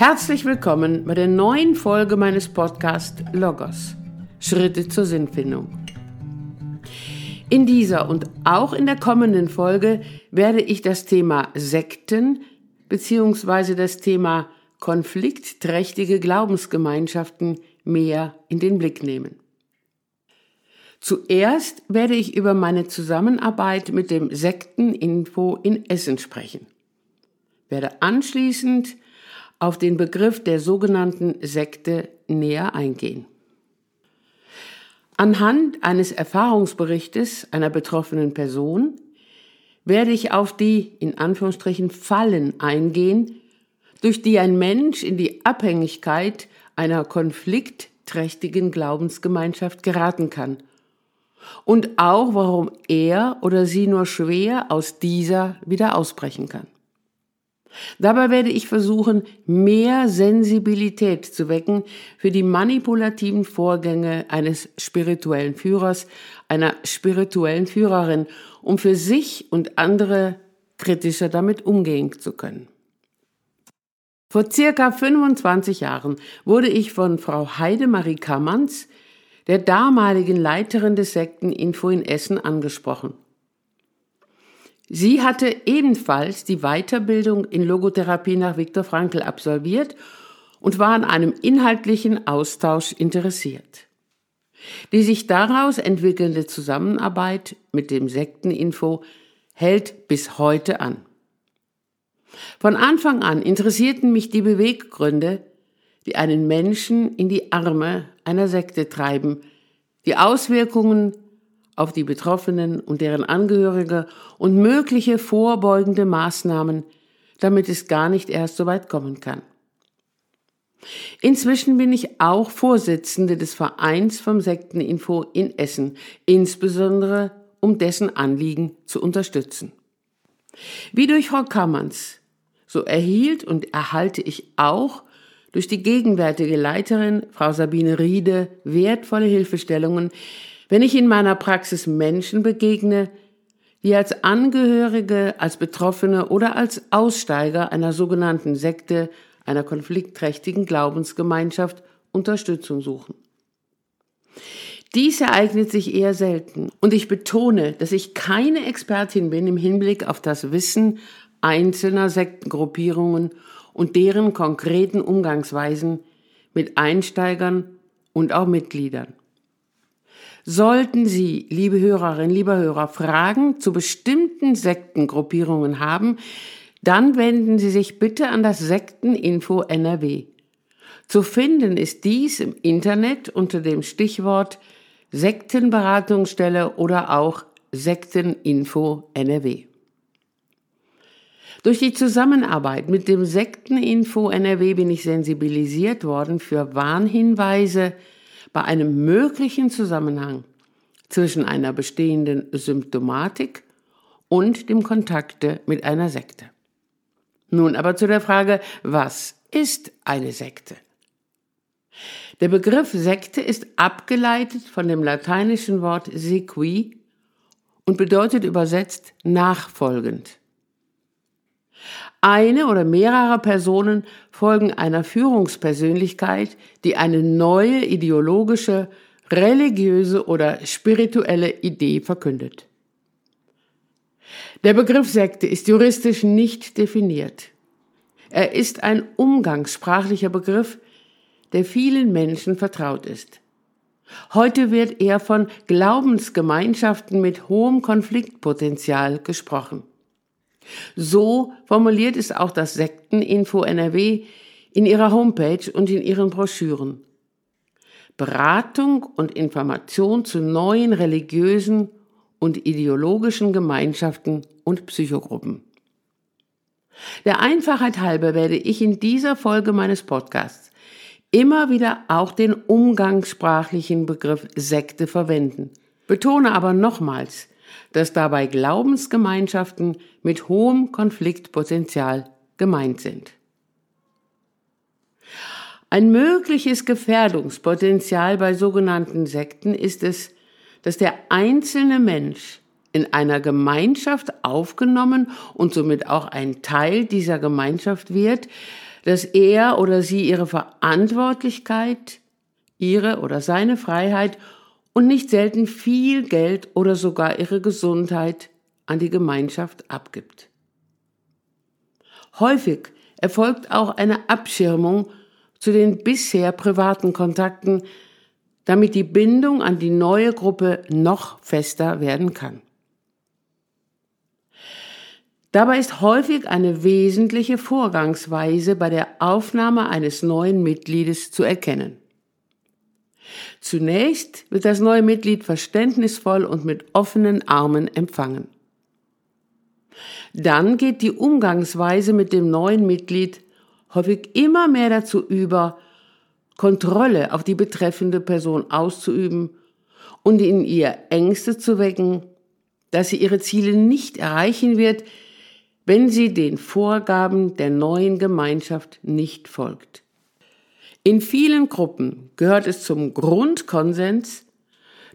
Herzlich willkommen bei der neuen Folge meines Podcasts Logos. Schritte zur Sinnfindung. In dieser und auch in der kommenden Folge werde ich das Thema Sekten bzw. das Thema konfliktträchtige Glaubensgemeinschaften mehr in den Blick nehmen. Zuerst werde ich über meine Zusammenarbeit mit dem Sekteninfo in Essen sprechen. Werde anschließend auf den Begriff der sogenannten Sekte näher eingehen. Anhand eines Erfahrungsberichtes einer betroffenen Person werde ich auf die in Anführungsstrichen Fallen eingehen, durch die ein Mensch in die Abhängigkeit einer konfliktträchtigen Glaubensgemeinschaft geraten kann und auch warum er oder sie nur schwer aus dieser wieder ausbrechen kann. Dabei werde ich versuchen, mehr Sensibilität zu wecken für die manipulativen Vorgänge eines spirituellen Führers, einer spirituellen Führerin, um für sich und andere kritischer damit umgehen zu können. Vor circa 25 Jahren wurde ich von Frau Heidemarie Kammerns, der damaligen Leiterin des Sekteninfo in Essen, angesprochen. Sie hatte ebenfalls die Weiterbildung in Logotherapie nach Viktor Frankl absolviert und war an einem inhaltlichen Austausch interessiert. Die sich daraus entwickelnde Zusammenarbeit mit dem Sekteninfo hält bis heute an. Von Anfang an interessierten mich die Beweggründe, die einen Menschen in die Arme einer Sekte treiben, die Auswirkungen auf die Betroffenen und deren Angehörige und mögliche vorbeugende Maßnahmen, damit es gar nicht erst so weit kommen kann. Inzwischen bin ich auch Vorsitzende des Vereins vom Sekteninfo in Essen, insbesondere um dessen Anliegen zu unterstützen. Wie durch Frau Kammerns, so erhielt und erhalte ich auch durch die gegenwärtige Leiterin, Frau Sabine Riede, wertvolle Hilfestellungen, wenn ich in meiner Praxis Menschen begegne, die als Angehörige, als Betroffene oder als Aussteiger einer sogenannten Sekte, einer konfliktträchtigen Glaubensgemeinschaft Unterstützung suchen. Dies ereignet sich eher selten und ich betone, dass ich keine Expertin bin im Hinblick auf das Wissen einzelner Sektengruppierungen und deren konkreten Umgangsweisen mit Einsteigern und auch Mitgliedern. Sollten Sie, liebe Hörerinnen, lieber Hörer, Fragen zu bestimmten Sektengruppierungen haben, dann wenden Sie sich bitte an das Sekteninfo NRW. Zu finden ist dies im Internet unter dem Stichwort Sektenberatungsstelle oder auch Sekteninfo NRW. Durch die Zusammenarbeit mit dem Sekteninfo NRW bin ich sensibilisiert worden für Warnhinweise, bei einem möglichen Zusammenhang zwischen einer bestehenden Symptomatik und dem Kontakte mit einer Sekte. Nun aber zu der Frage, was ist eine Sekte? Der Begriff Sekte ist abgeleitet von dem lateinischen Wort sequi und bedeutet übersetzt nachfolgend. Eine oder mehrere Personen folgen einer Führungspersönlichkeit, die eine neue ideologische, religiöse oder spirituelle Idee verkündet. Der Begriff Sekte ist juristisch nicht definiert. Er ist ein umgangssprachlicher Begriff, der vielen Menschen vertraut ist. Heute wird eher von Glaubensgemeinschaften mit hohem Konfliktpotenzial gesprochen. So formuliert es auch das Sekteninfo NRW in ihrer Homepage und in ihren Broschüren. Beratung und Information zu neuen religiösen und ideologischen Gemeinschaften und Psychogruppen. Der Einfachheit halber werde ich in dieser Folge meines Podcasts immer wieder auch den umgangssprachlichen Begriff Sekte verwenden. Betone aber nochmals, dass dabei Glaubensgemeinschaften mit hohem Konfliktpotenzial gemeint sind. Ein mögliches Gefährdungspotenzial bei sogenannten Sekten ist es, dass der einzelne Mensch in einer Gemeinschaft aufgenommen und somit auch ein Teil dieser Gemeinschaft wird, dass er oder sie ihre Verantwortlichkeit, ihre oder seine Freiheit und nicht selten viel Geld oder sogar ihre Gesundheit an die Gemeinschaft abgibt. Häufig erfolgt auch eine Abschirmung zu den bisher privaten Kontakten, damit die Bindung an die neue Gruppe noch fester werden kann. Dabei ist häufig eine wesentliche Vorgangsweise bei der Aufnahme eines neuen Mitgliedes zu erkennen. Zunächst wird das neue Mitglied verständnisvoll und mit offenen Armen empfangen. Dann geht die Umgangsweise mit dem neuen Mitglied häufig immer mehr dazu über, Kontrolle auf die betreffende Person auszuüben und in ihr Ängste zu wecken, dass sie ihre Ziele nicht erreichen wird, wenn sie den Vorgaben der neuen Gemeinschaft nicht folgt. In vielen Gruppen gehört es zum Grundkonsens,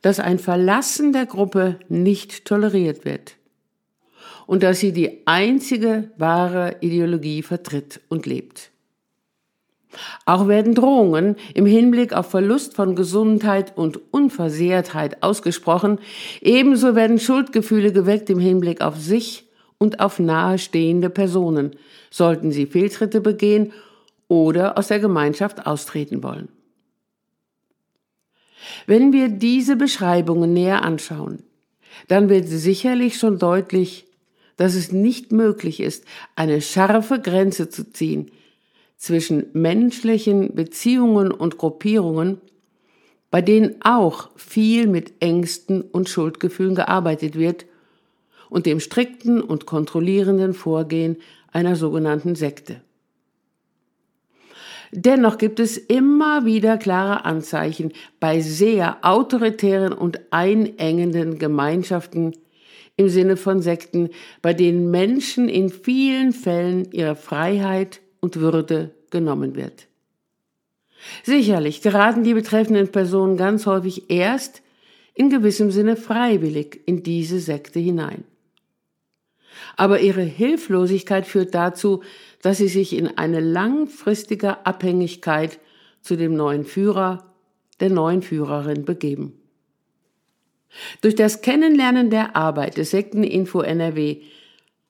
dass ein Verlassen der Gruppe nicht toleriert wird und dass sie die einzige wahre Ideologie vertritt und lebt. Auch werden Drohungen im Hinblick auf Verlust von Gesundheit und Unversehrtheit ausgesprochen, ebenso werden Schuldgefühle geweckt im Hinblick auf sich und auf nahestehende Personen, sollten sie Fehltritte begehen oder aus der Gemeinschaft austreten wollen. Wenn wir diese Beschreibungen näher anschauen, dann wird sicherlich schon deutlich, dass es nicht möglich ist, eine scharfe Grenze zu ziehen zwischen menschlichen Beziehungen und Gruppierungen, bei denen auch viel mit Ängsten und Schuldgefühlen gearbeitet wird und dem strikten und kontrollierenden Vorgehen einer sogenannten Sekte. Dennoch gibt es immer wieder klare Anzeichen bei sehr autoritären und einengenden Gemeinschaften im Sinne von Sekten, bei denen Menschen in vielen Fällen ihre Freiheit und Würde genommen wird. Sicherlich geraten die betreffenden Personen ganz häufig erst in gewissem Sinne freiwillig in diese Sekte hinein. Aber ihre Hilflosigkeit führt dazu, dass sie sich in eine langfristige Abhängigkeit zu dem neuen Führer, der neuen Führerin begeben. Durch das Kennenlernen der Arbeit des Sekteninfo NRW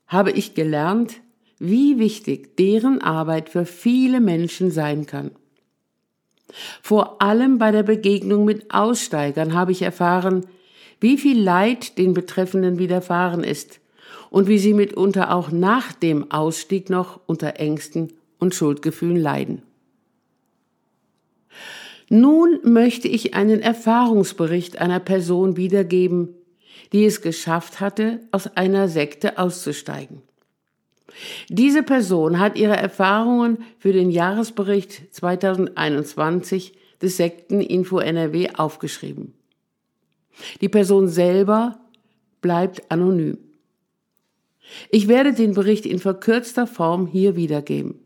habe ich gelernt, wie wichtig deren Arbeit für viele Menschen sein kann. Vor allem bei der Begegnung mit Aussteigern habe ich erfahren, wie viel Leid den Betreffenden widerfahren ist und wie sie mitunter auch nach dem Ausstieg noch unter Ängsten und Schuldgefühlen leiden. Nun möchte ich einen Erfahrungsbericht einer Person wiedergeben, die es geschafft hatte, aus einer Sekte auszusteigen. Diese Person hat ihre Erfahrungen für den Jahresbericht 2021 des Sekteninfo NRW aufgeschrieben. Die Person selber bleibt anonym. Ich werde den Bericht in verkürzter Form hier wiedergeben.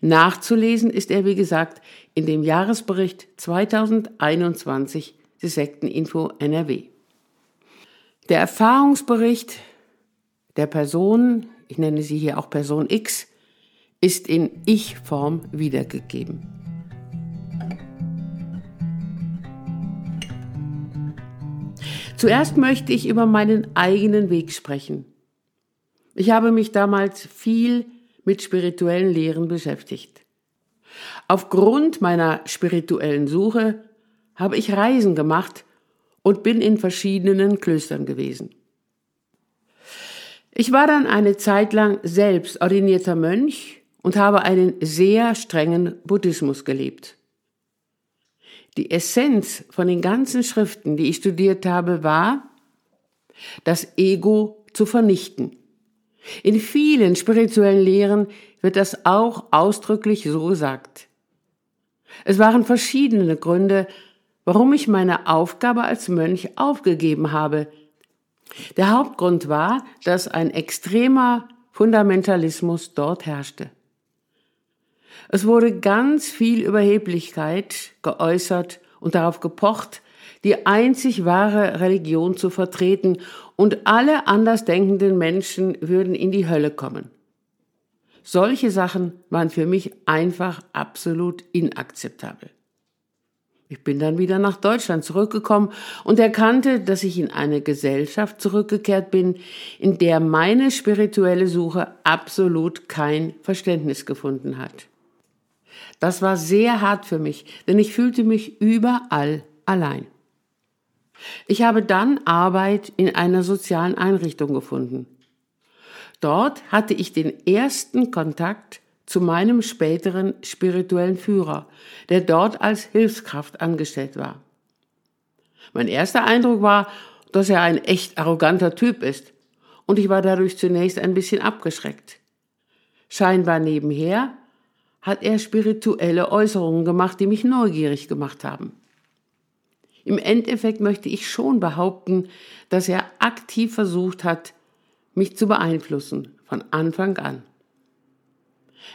Nachzulesen ist er, wie gesagt, in dem Jahresbericht 2021 des Sekteninfo NRW. Der Erfahrungsbericht der Person, ich nenne sie hier auch Person X, ist in Ich-Form wiedergegeben. Zuerst möchte ich über meinen eigenen Weg sprechen. Ich habe mich damals viel mit spirituellen Lehren beschäftigt. Aufgrund meiner spirituellen Suche habe ich Reisen gemacht und bin in verschiedenen Klöstern gewesen. Ich war dann eine Zeit lang selbst ordinierter Mönch und habe einen sehr strengen Buddhismus gelebt. Die Essenz von den ganzen Schriften, die ich studiert habe, war, das Ego zu vernichten. In vielen spirituellen Lehren wird das auch ausdrücklich so gesagt. Es waren verschiedene Gründe, warum ich meine Aufgabe als Mönch aufgegeben habe. Der Hauptgrund war, dass ein extremer Fundamentalismus dort herrschte. Es wurde ganz viel Überheblichkeit geäußert und darauf gepocht, die einzig wahre Religion zu vertreten und alle andersdenkenden Menschen würden in die Hölle kommen. Solche Sachen waren für mich einfach absolut inakzeptabel. Ich bin dann wieder nach Deutschland zurückgekommen und erkannte, dass ich in eine Gesellschaft zurückgekehrt bin, in der meine spirituelle Suche absolut kein Verständnis gefunden hat. Das war sehr hart für mich, denn ich fühlte mich überall allein. Ich habe dann Arbeit in einer sozialen Einrichtung gefunden. Dort hatte ich den ersten Kontakt zu meinem späteren spirituellen Führer, der dort als Hilfskraft angestellt war. Mein erster Eindruck war, dass er ein echt arroganter Typ ist, und ich war dadurch zunächst ein bisschen abgeschreckt. Scheinbar nebenher hat er spirituelle Äußerungen gemacht, die mich neugierig gemacht haben. Im Endeffekt möchte ich schon behaupten, dass er aktiv versucht hat, mich zu beeinflussen, von Anfang an.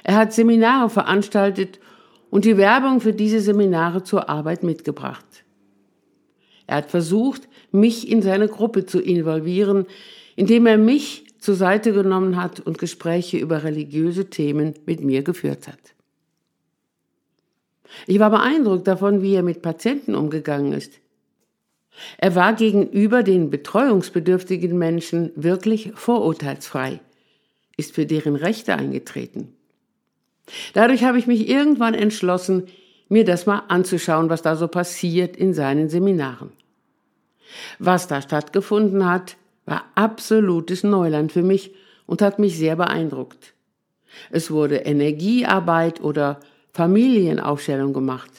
Er hat Seminare veranstaltet und die Werbung für diese Seminare zur Arbeit mitgebracht. Er hat versucht, mich in seine Gruppe zu involvieren, indem er mich zur Seite genommen hat und Gespräche über religiöse Themen mit mir geführt hat. Ich war beeindruckt davon, wie er mit Patienten umgegangen ist. Er war gegenüber den betreuungsbedürftigen Menschen wirklich vorurteilsfrei, ist für deren Rechte eingetreten. Dadurch habe ich mich irgendwann entschlossen, mir das mal anzuschauen, was da so passiert in seinen Seminaren. Was da stattgefunden hat, war absolutes Neuland für mich und hat mich sehr beeindruckt. Es wurde Energiearbeit oder Familienaufstellung gemacht.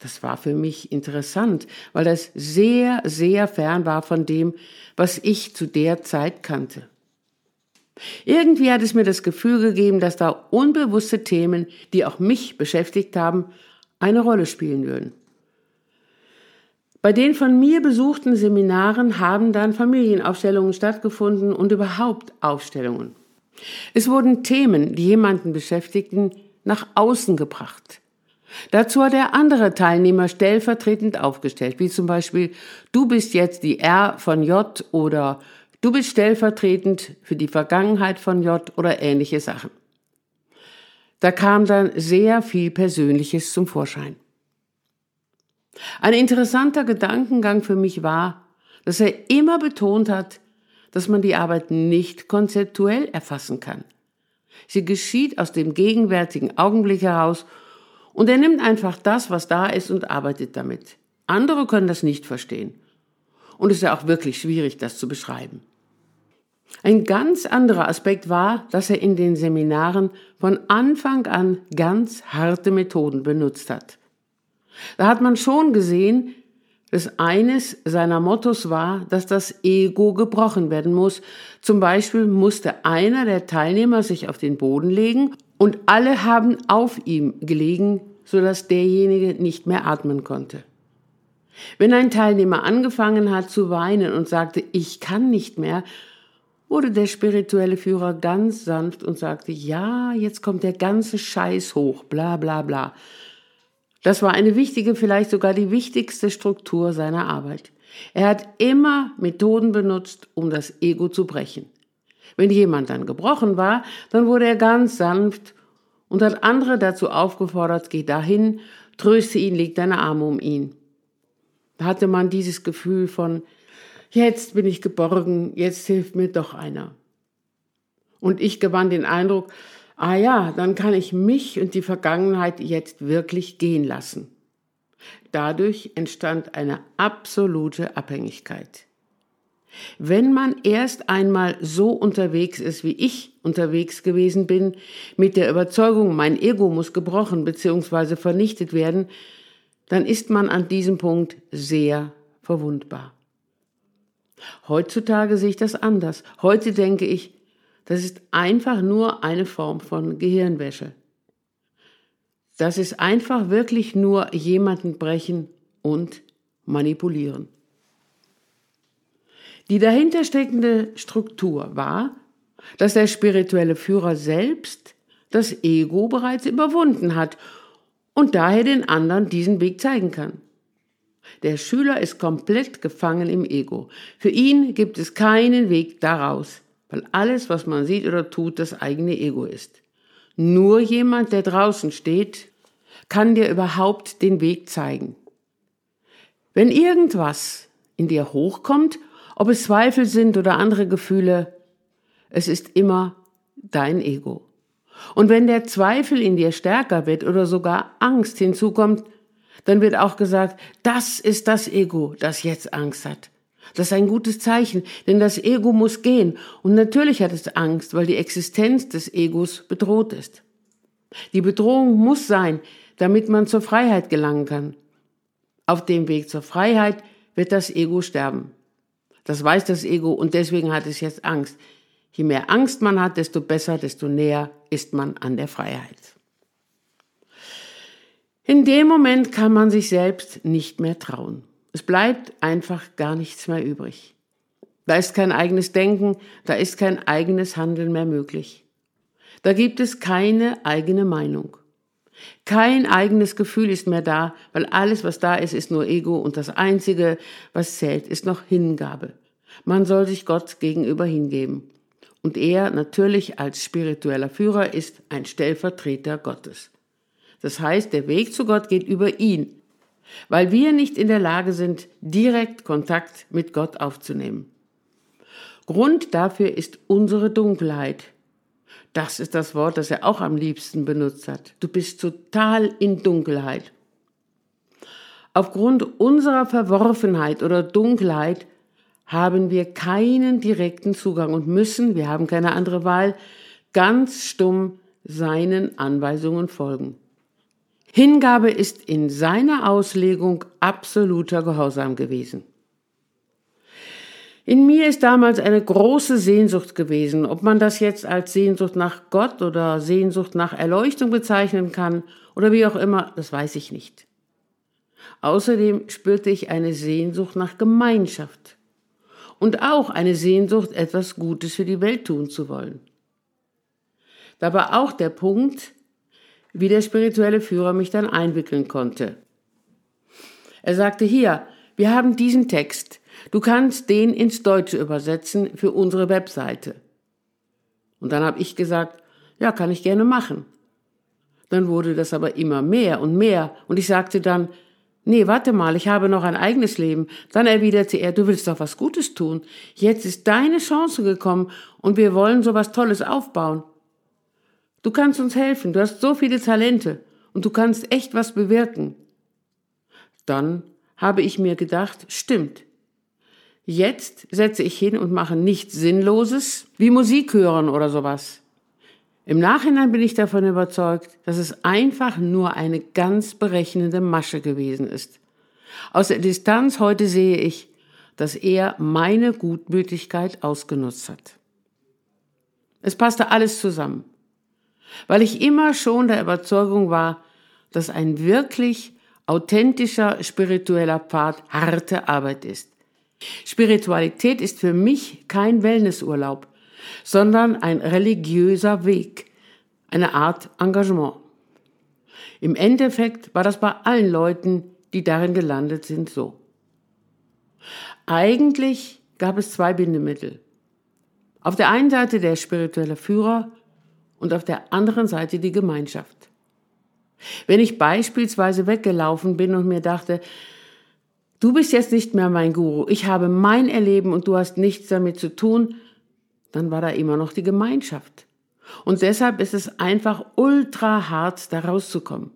Das war für mich interessant, weil das sehr, sehr fern war von dem, was ich zu der Zeit kannte. Irgendwie hat es mir das Gefühl gegeben, dass da unbewusste Themen, die auch mich beschäftigt haben, eine Rolle spielen würden. Bei den von mir besuchten Seminaren haben dann Familienaufstellungen stattgefunden und überhaupt Aufstellungen. Es wurden Themen, die jemanden beschäftigten, nach außen gebracht. Dazu hat der andere Teilnehmer stellvertretend aufgestellt, wie zum Beispiel, du bist jetzt die R von J oder Du bist stellvertretend für die Vergangenheit von J oder ähnliche Sachen. Da kam dann sehr viel Persönliches zum Vorschein. Ein interessanter Gedankengang für mich war, dass er immer betont hat, dass man die Arbeit nicht konzeptuell erfassen kann. Sie geschieht aus dem gegenwärtigen Augenblick heraus und er nimmt einfach das, was da ist und arbeitet damit. Andere können das nicht verstehen. Und es ist ja auch wirklich schwierig, das zu beschreiben. Ein ganz anderer Aspekt war, dass er in den Seminaren von Anfang an ganz harte Methoden benutzt hat. Da hat man schon gesehen, dass eines seiner Mottos war, dass das Ego gebrochen werden muss. Zum Beispiel musste einer der Teilnehmer sich auf den Boden legen und alle haben auf ihm gelegen, sodass derjenige nicht mehr atmen konnte. Wenn ein Teilnehmer angefangen hat zu weinen und sagte, ich kann nicht mehr, wurde der spirituelle Führer ganz sanft und sagte, ja, jetzt kommt der ganze Scheiß hoch, bla bla bla. Das war eine wichtige, vielleicht sogar die wichtigste Struktur seiner Arbeit. Er hat immer Methoden benutzt, um das Ego zu brechen. Wenn jemand dann gebrochen war, dann wurde er ganz sanft und hat andere dazu aufgefordert, geh dahin, tröste ihn, leg deine Arme um ihn. Da hatte man dieses Gefühl von, jetzt bin ich geborgen, jetzt hilft mir doch einer. Und ich gewann den Eindruck, ah ja, dann kann ich mich und die Vergangenheit jetzt wirklich gehen lassen. Dadurch entstand eine absolute Abhängigkeit. Wenn man erst einmal so unterwegs ist, wie ich unterwegs gewesen bin, mit der Überzeugung, mein Ego muss gebrochen bzw. vernichtet werden, dann ist man an diesem Punkt sehr verwundbar. Heutzutage sehe ich das anders. Heute denke ich, das ist einfach nur eine Form von Gehirnwäsche. Das ist einfach wirklich nur jemanden brechen und manipulieren. Die dahintersteckende Struktur war, dass der spirituelle Führer selbst das Ego bereits überwunden hat und daher den anderen diesen Weg zeigen kann. Der Schüler ist komplett gefangen im Ego. Für ihn gibt es keinen Weg daraus. Weil alles, was man sieht oder tut, das eigene Ego ist. Nur jemand, der draußen steht, kann dir überhaupt den Weg zeigen. Wenn irgendwas in dir hochkommt, ob es Zweifel sind oder andere Gefühle, es ist immer dein Ego. Und wenn der Zweifel in dir stärker wird oder sogar Angst hinzukommt, dann wird auch gesagt, das ist das Ego, das jetzt Angst hat. Das ist ein gutes Zeichen, denn das Ego muss gehen. Und natürlich hat es Angst, weil die Existenz des Egos bedroht ist. Die Bedrohung muss sein, damit man zur Freiheit gelangen kann. Auf dem Weg zur Freiheit wird das Ego sterben. Das weiß das Ego und deswegen hat es jetzt Angst. Je mehr Angst man hat, desto besser, desto näher ist man an der Freiheit. In dem Moment kann man sich selbst nicht mehr trauen. Es bleibt einfach gar nichts mehr übrig. Da ist kein eigenes Denken, da ist kein eigenes Handeln mehr möglich. Da gibt es keine eigene Meinung. Kein eigenes Gefühl ist mehr da, weil alles, was da ist, ist nur Ego und das Einzige, was zählt, ist noch Hingabe. Man soll sich Gott gegenüber hingeben. Und er natürlich als spiritueller Führer ist ein Stellvertreter Gottes. Das heißt, der Weg zu Gott geht über ihn, weil wir nicht in der Lage sind, direkt Kontakt mit Gott aufzunehmen. Grund dafür ist unsere Dunkelheit. Das ist das Wort, das er auch am liebsten benutzt hat. Du bist total in Dunkelheit. Aufgrund unserer Verworfenheit oder Dunkelheit haben wir keinen direkten Zugang und müssen, wir haben keine andere Wahl, ganz stumm seinen Anweisungen folgen. Hingabe ist in seiner Auslegung absoluter Gehorsam gewesen. In mir ist damals eine große Sehnsucht gewesen. Ob man das jetzt als Sehnsucht nach Gott oder Sehnsucht nach Erleuchtung bezeichnen kann oder wie auch immer, das weiß ich nicht. Außerdem spürte ich eine Sehnsucht nach Gemeinschaft und auch eine Sehnsucht, etwas Gutes für die Welt tun zu wollen. Da war auch der Punkt, wie der spirituelle Führer mich dann einwickeln konnte. Er sagte hier, wir haben diesen Text, du kannst den ins Deutsche übersetzen für unsere Webseite. Und dann habe ich gesagt, ja, kann ich gerne machen. Dann wurde das aber immer mehr und mehr und ich sagte dann, Nee, warte mal, ich habe noch ein eigenes Leben. Dann erwiderte er, du willst doch was Gutes tun. Jetzt ist deine Chance gekommen und wir wollen so was Tolles aufbauen. Du kannst uns helfen, du hast so viele Talente und du kannst echt was bewirken. Dann habe ich mir gedacht, stimmt. Jetzt setze ich hin und mache nichts Sinnloses, wie Musik hören oder sowas. Im Nachhinein bin ich davon überzeugt, dass es einfach nur eine ganz berechnende Masche gewesen ist. Aus der Distanz heute sehe ich, dass er meine Gutmütigkeit ausgenutzt hat. Es passte alles zusammen, weil ich immer schon der Überzeugung war, dass ein wirklich authentischer spiritueller Pfad harte Arbeit ist. Spiritualität ist für mich kein Wellnessurlaub, sondern ein religiöser Weg, eine Art Engagement. Im Endeffekt war das bei allen Leuten, die darin gelandet sind, so. Eigentlich gab es zwei Bindemittel. Auf der einen Seite der spirituelle Führer und auf der anderen Seite die Gemeinschaft. Wenn ich beispielsweise weggelaufen bin und mir dachte, du bist jetzt nicht mehr mein Guru, ich habe mein Erleben und du hast nichts damit zu tun, dann war da immer noch die Gemeinschaft. Und deshalb ist es einfach ultra hart, da rauszukommen.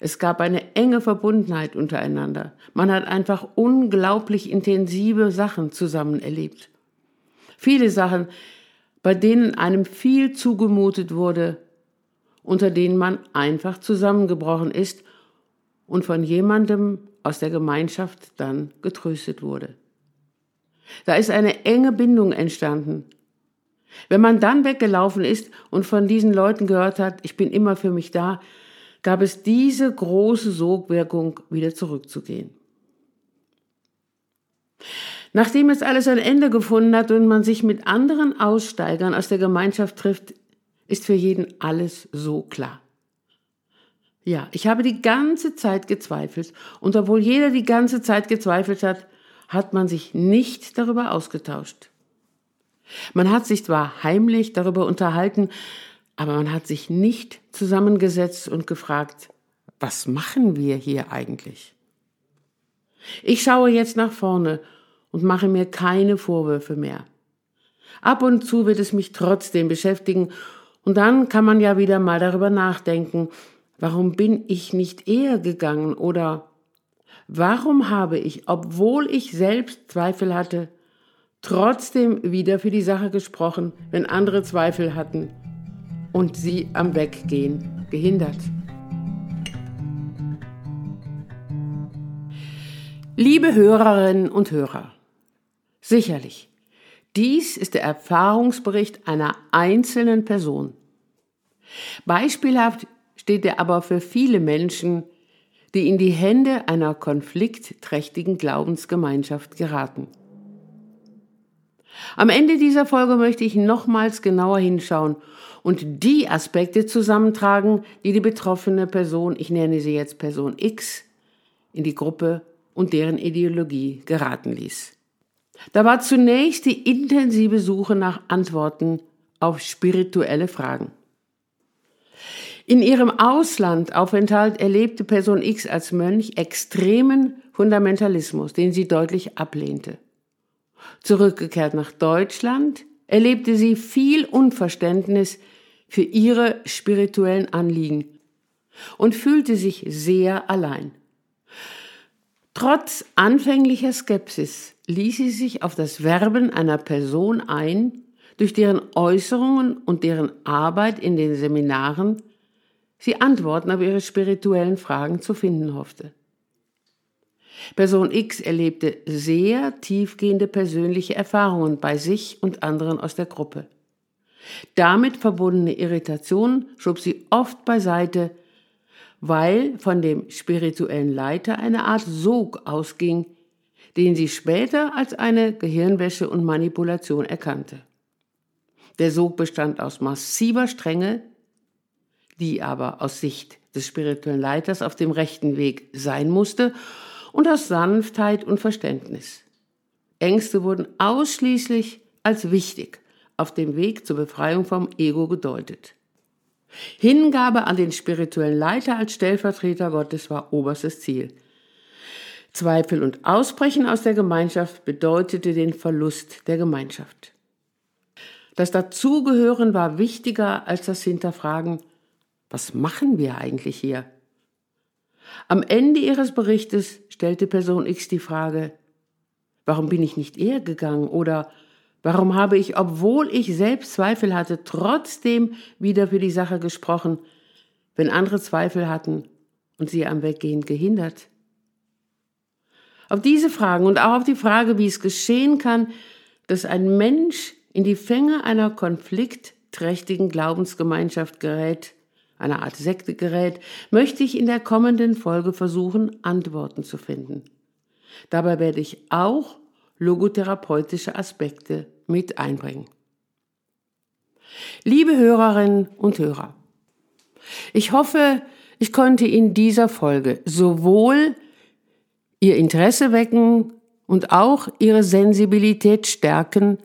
Es gab eine enge Verbundenheit untereinander. Man hat einfach unglaublich intensive Sachen zusammen erlebt. Viele Sachen, bei denen einem viel zugemutet wurde, unter denen man einfach zusammengebrochen ist und von jemandem aus der Gemeinschaft dann getröstet wurde. Da ist eine enge Bindung entstanden. Wenn man dann weggelaufen ist und von diesen Leuten gehört hat, ich bin immer für mich da, gab es diese große Sogwirkung, wieder zurückzugehen. Nachdem es alles ein Ende gefunden hat und man sich mit anderen Aussteigern aus der Gemeinschaft trifft, ist für jeden alles so klar. Ja, ich habe die ganze Zeit gezweifelt und obwohl jeder die ganze Zeit gezweifelt hat, hat man sich nicht darüber ausgetauscht. Man hat sich zwar heimlich darüber unterhalten, aber man hat sich nicht zusammengesetzt und gefragt, was machen wir hier eigentlich? Ich schaue jetzt nach vorne und mache mir keine Vorwürfe mehr. Ab und zu wird es mich trotzdem beschäftigen und dann kann man ja wieder mal darüber nachdenken, warum bin ich nicht eher gegangen oder warum habe ich, obwohl ich selbst Zweifel hatte, trotzdem wieder für die Sache gesprochen, wenn andere Zweifel hatten und sie am Weggehen gehindert. Liebe Hörerinnen und Hörer, sicherlich, dies ist der Erfahrungsbericht einer einzelnen Person. Beispielhaft steht er aber für viele Menschen, die in die Hände einer konfliktträchtigen Glaubensgemeinschaft geraten. Am Ende dieser Folge möchte ich nochmals genauer hinschauen und die Aspekte zusammentragen, die die betroffene Person, ich nenne sie jetzt Person X, in die Gruppe und deren Ideologie geraten ließ. Da war zunächst die intensive Suche nach Antworten auf spirituelle Fragen. In ihrem Auslandaufenthalt erlebte Person X als Mönch extremen Fundamentalismus, den sie deutlich ablehnte. Zurückgekehrt nach Deutschland erlebte sie viel Unverständnis für ihre spirituellen Anliegen und fühlte sich sehr allein. Trotz anfänglicher Skepsis ließ sie sich auf das Werben einer Person ein, durch deren Äußerungen und deren Arbeit in den Seminaren sie Antworten auf ihre spirituellen Fragen zu finden hoffte. Person X erlebte sehr tiefgehende persönliche Erfahrungen bei sich und anderen aus der Gruppe. Damit verbundene Irritationen schob sie oft beiseite, weil von dem spirituellen Leiter eine Art Sog ausging, den sie später als eine Gehirnwäsche und Manipulation erkannte. Der Sog bestand aus massiver Strenge, die aber aus Sicht des spirituellen Leiters auf dem rechten Weg sein musste, und aus Sanftheit und Verständnis. Ängste wurden ausschließlich als wichtig auf dem Weg zur Befreiung vom Ego gedeutet. Hingabe an den spirituellen Leiter als Stellvertreter Gottes war oberstes Ziel. Zweifel und Ausbrechen aus der Gemeinschaft bedeutete den Verlust der Gemeinschaft. Das Dazugehören war wichtiger als das Hinterfragen, was machen wir eigentlich hier? Am Ende ihres Berichtes stellte Person X die Frage, warum bin ich nicht eher gegangen oder Warum habe ich, obwohl ich selbst Zweifel hatte, trotzdem wieder für die Sache gesprochen, wenn andere Zweifel hatten und sie am Weggehen gehindert? Auf diese Fragen und auch auf die Frage, wie es geschehen kann, dass ein Mensch in die Fänge einer konfliktträchtigen Glaubensgemeinschaft gerät, einer Art Sekte gerät, möchte ich in der kommenden Folge versuchen, Antworten zu finden. Dabei werde ich auch logotherapeutische Aspekte mit einbringen. Liebe Hörerinnen und Hörer, ich hoffe, ich konnte in dieser Folge sowohl Ihr Interesse wecken und auch Ihre Sensibilität stärken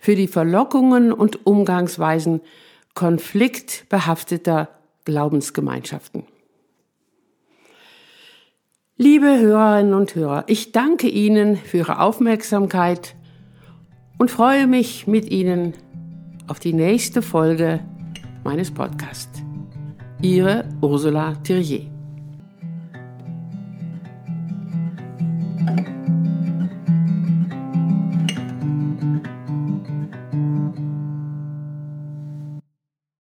für die Verlockungen und Umgangsweisen konfliktbehafteter Glaubensgemeinschaften. Liebe Hörerinnen und Hörer, ich danke Ihnen für Ihre Aufmerksamkeit und freue mich mit Ihnen auf die nächste Folge meines Podcasts. Ihre Ursula Thierrier.